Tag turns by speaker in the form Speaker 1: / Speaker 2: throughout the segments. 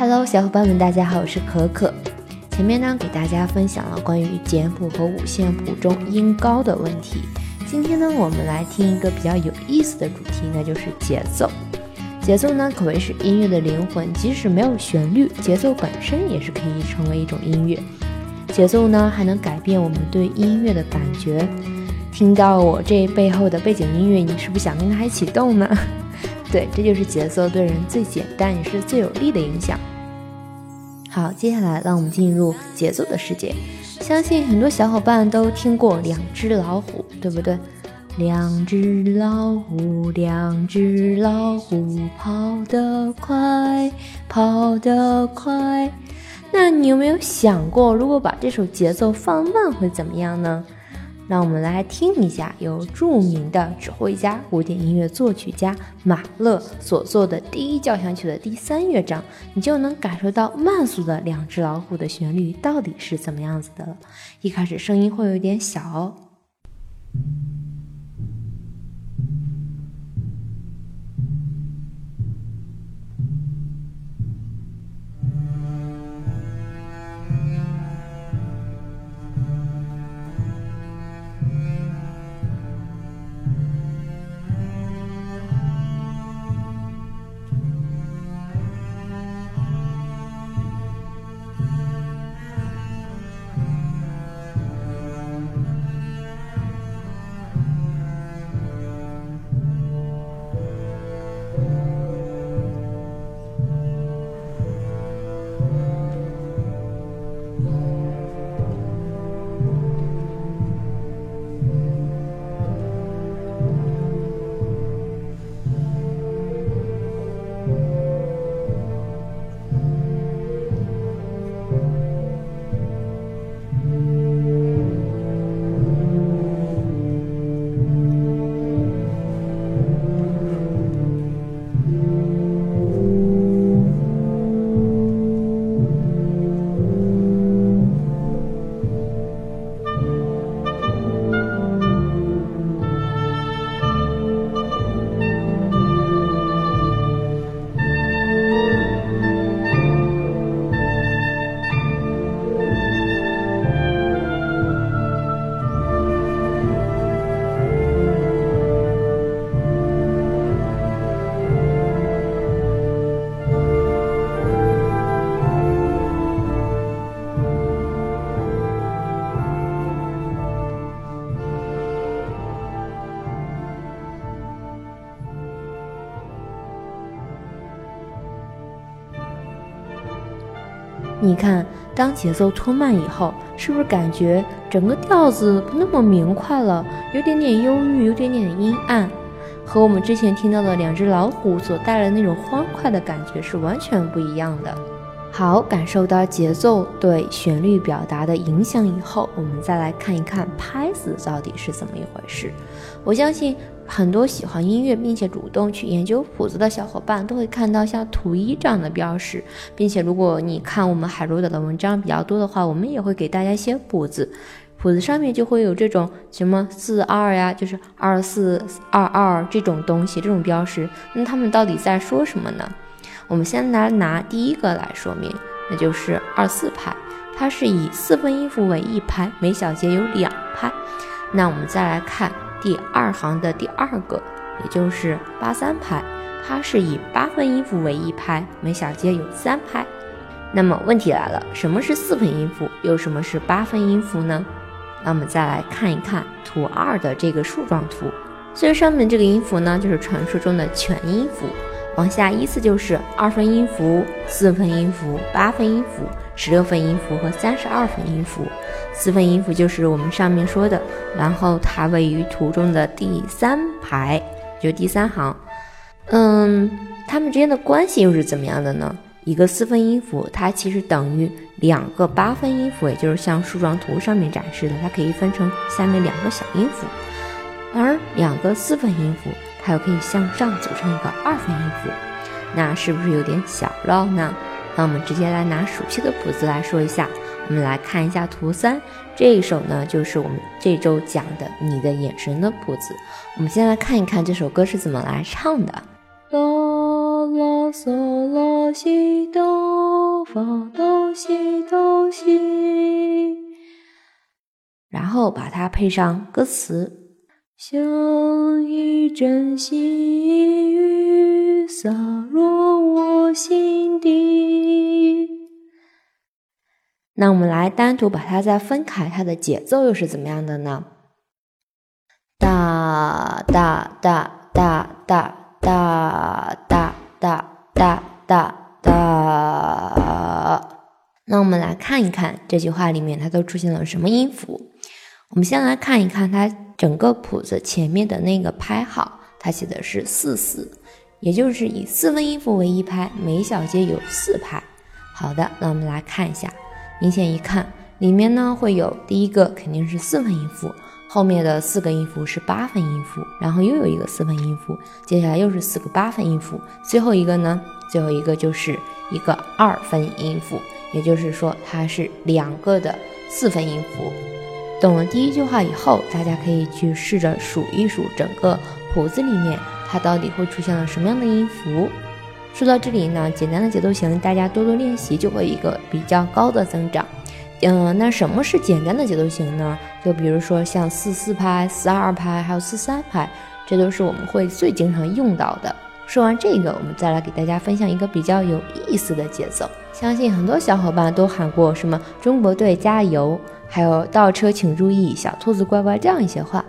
Speaker 1: Hello，小伙伴们，大家好，我是可可。前面呢，给大家分享了关于简谱和五线谱中音高的问题。今天呢，我们来听一个比较有意思的主题，那就是节奏。节奏呢，可谓是音乐的灵魂，即使没有旋律，节奏本身也是可以成为一种音乐。节奏呢，还能改变我们对音乐的感觉。听到我这背后的背景音乐，你是不是想跟它一起动呢？对，这就是节奏对人最简单也是最有力的影响。好，接下来让我们进入节奏的世界。相信很多小伙伴都听过《两只老虎》，对不对？两只老虎，两只老虎，跑得快，跑得快。那你有没有想过，如果把这首节奏放慢会怎么样呢？让我们来听一下由著名的指挥家、古典音乐作曲家马勒所作的第一交响曲的第三乐章，你就能感受到慢速的两只老虎的旋律到底是怎么样子的了。一开始声音会有点小哦。你看，当节奏拖慢以后，是不是感觉整个调子不那么明快了，有点点忧郁，有点点阴暗，和我们之前听到的两只老虎所带来的那种欢快的感觉是完全不一样的。好，感受到节奏对旋律表达的影响以后，我们再来看一看拍子到底是怎么一回事。我相信。很多喜欢音乐并且主动去研究谱子的小伙伴都会看到像图一这样的标识，并且如果你看我们海螺岛的文章比较多的话，我们也会给大家一些谱子，谱子上面就会有这种什么四二呀，就是二四二二这种东西，这种标识。那他们到底在说什么呢？我们先来拿第一个来说明，那就是二四拍，它是以四分音符为一拍，每小节有两拍。那我们再来看。第二行的第二个，也就是八三拍，它是以八分音符为一拍，每小节有三拍。那么问题来了，什么是四分音符，又什么是八分音符呢？那我们再来看一看图二的这个树状图，最上面这个音符呢，就是传说中的全音符。往下依次就是二分音符、四分音符、八分音符、十六分音符和三十二分音符。四分音符就是我们上面说的，然后它位于图中的第三排，就第三行。嗯，它们之间的关系又是怎么样的呢？一个四分音符，它其实等于两个八分音符，也就是像树状图上面展示的，它可以分成下面两个小音符，而两个四分音符。它又可以向上组成一个二分音符，那是不是有点小绕呢？那我们直接来拿熟悉的谱子来说一下。我们来看一下图三，这一首呢就是我们这周讲的《你的眼神》的谱子。我们先来看一看这首歌是怎么来唱的。啦啦嗦啦西哆发哆西哆西，然后把它配上歌词，像一阵细雨洒落我心底。那我们来单独把它再分开，它的节奏又是怎么样的呢？哒哒哒哒哒哒哒哒哒哒哒。那我们来看一看这句话里面它都出现了什么音符。我们先来看一看它整个谱子前面的那个拍号，它写的是四四，也就是以四分音符为一拍，每小节有四拍。好的，那我们来看一下，明显一看，里面呢会有第一个肯定是四分音符。后面的四个音符是八分音符，然后又有一个四分音符，接下来又是四个八分音符，最后一个呢？最后一个就是一个二分音符，也就是说它是两个的四分音符。懂了第一句话以后，大家可以去试着数一数整个谱子里面它到底会出现了什么样的音符。说到这里呢，简单的节奏型大家多多练习就会有一个比较高的增长。嗯，那什么是简单的节奏型呢？就比如说像四四拍、四二拍，还有四三拍，这都是我们会最经常用到的。说完这个，我们再来给大家分享一个比较有意思的节奏。相信很多小伙伴都喊过什么“中国队加油”，还有“倒车请注意”、“小兔子乖乖”这样一些话。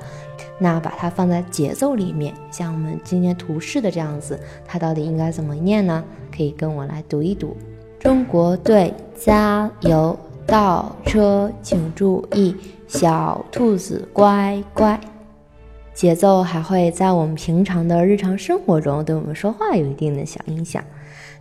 Speaker 1: 那把它放在节奏里面，像我们今天图示的这样子，它到底应该怎么念呢？可以跟我来读一读：“中国队加油！”倒车，请注意，小兔子乖乖。节奏还会在我们平常的日常生活中对我们说话有一定的小影响。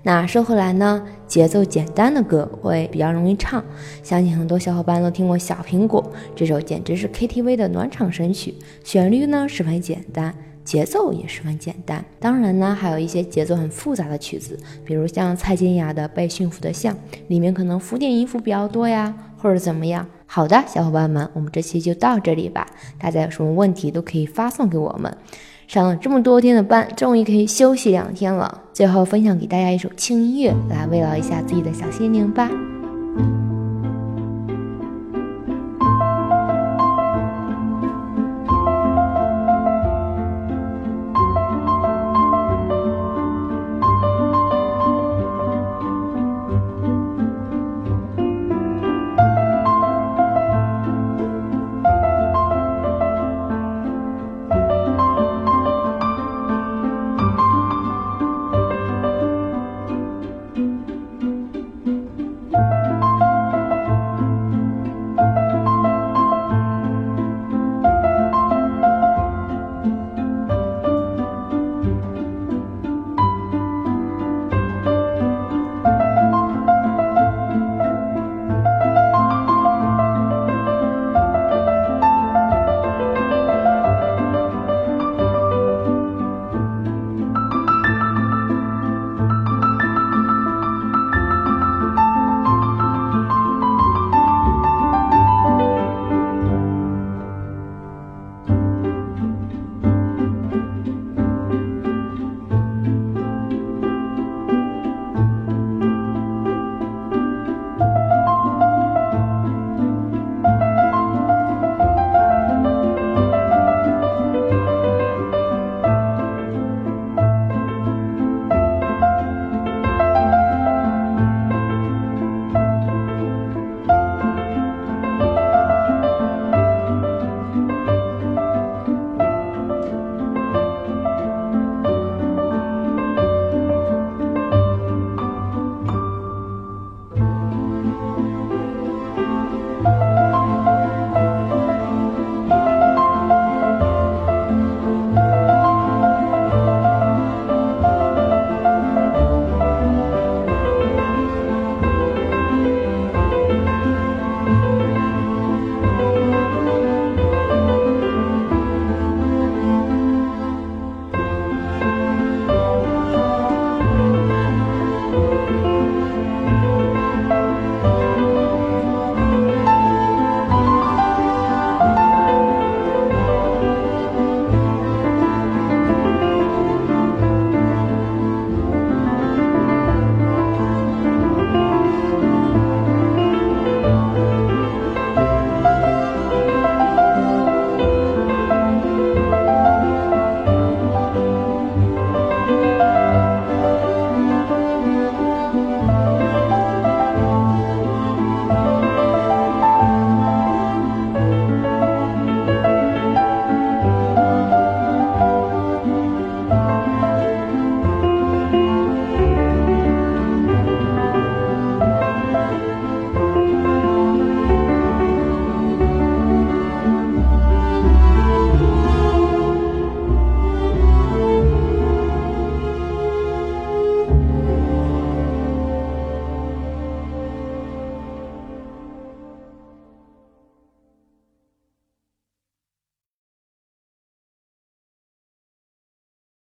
Speaker 1: 那说回来呢，节奏简单的歌会比较容易唱，相信很多小伙伴都听过《小苹果》这首，简直是 KTV 的暖场神曲，旋律呢十分简单。节奏也十分简单，当然呢，还有一些节奏很复杂的曲子，比如像蔡健雅的《被驯服的象》，里面可能浮点音符比较多呀，或者怎么样。好的，小伙伴们，我们这期就到这里吧。大家有什么问题都可以发送给我们。上了这么多天的班，终于可以休息两天了。最后分享给大家一首轻音乐，来慰劳一下自己的小心灵吧。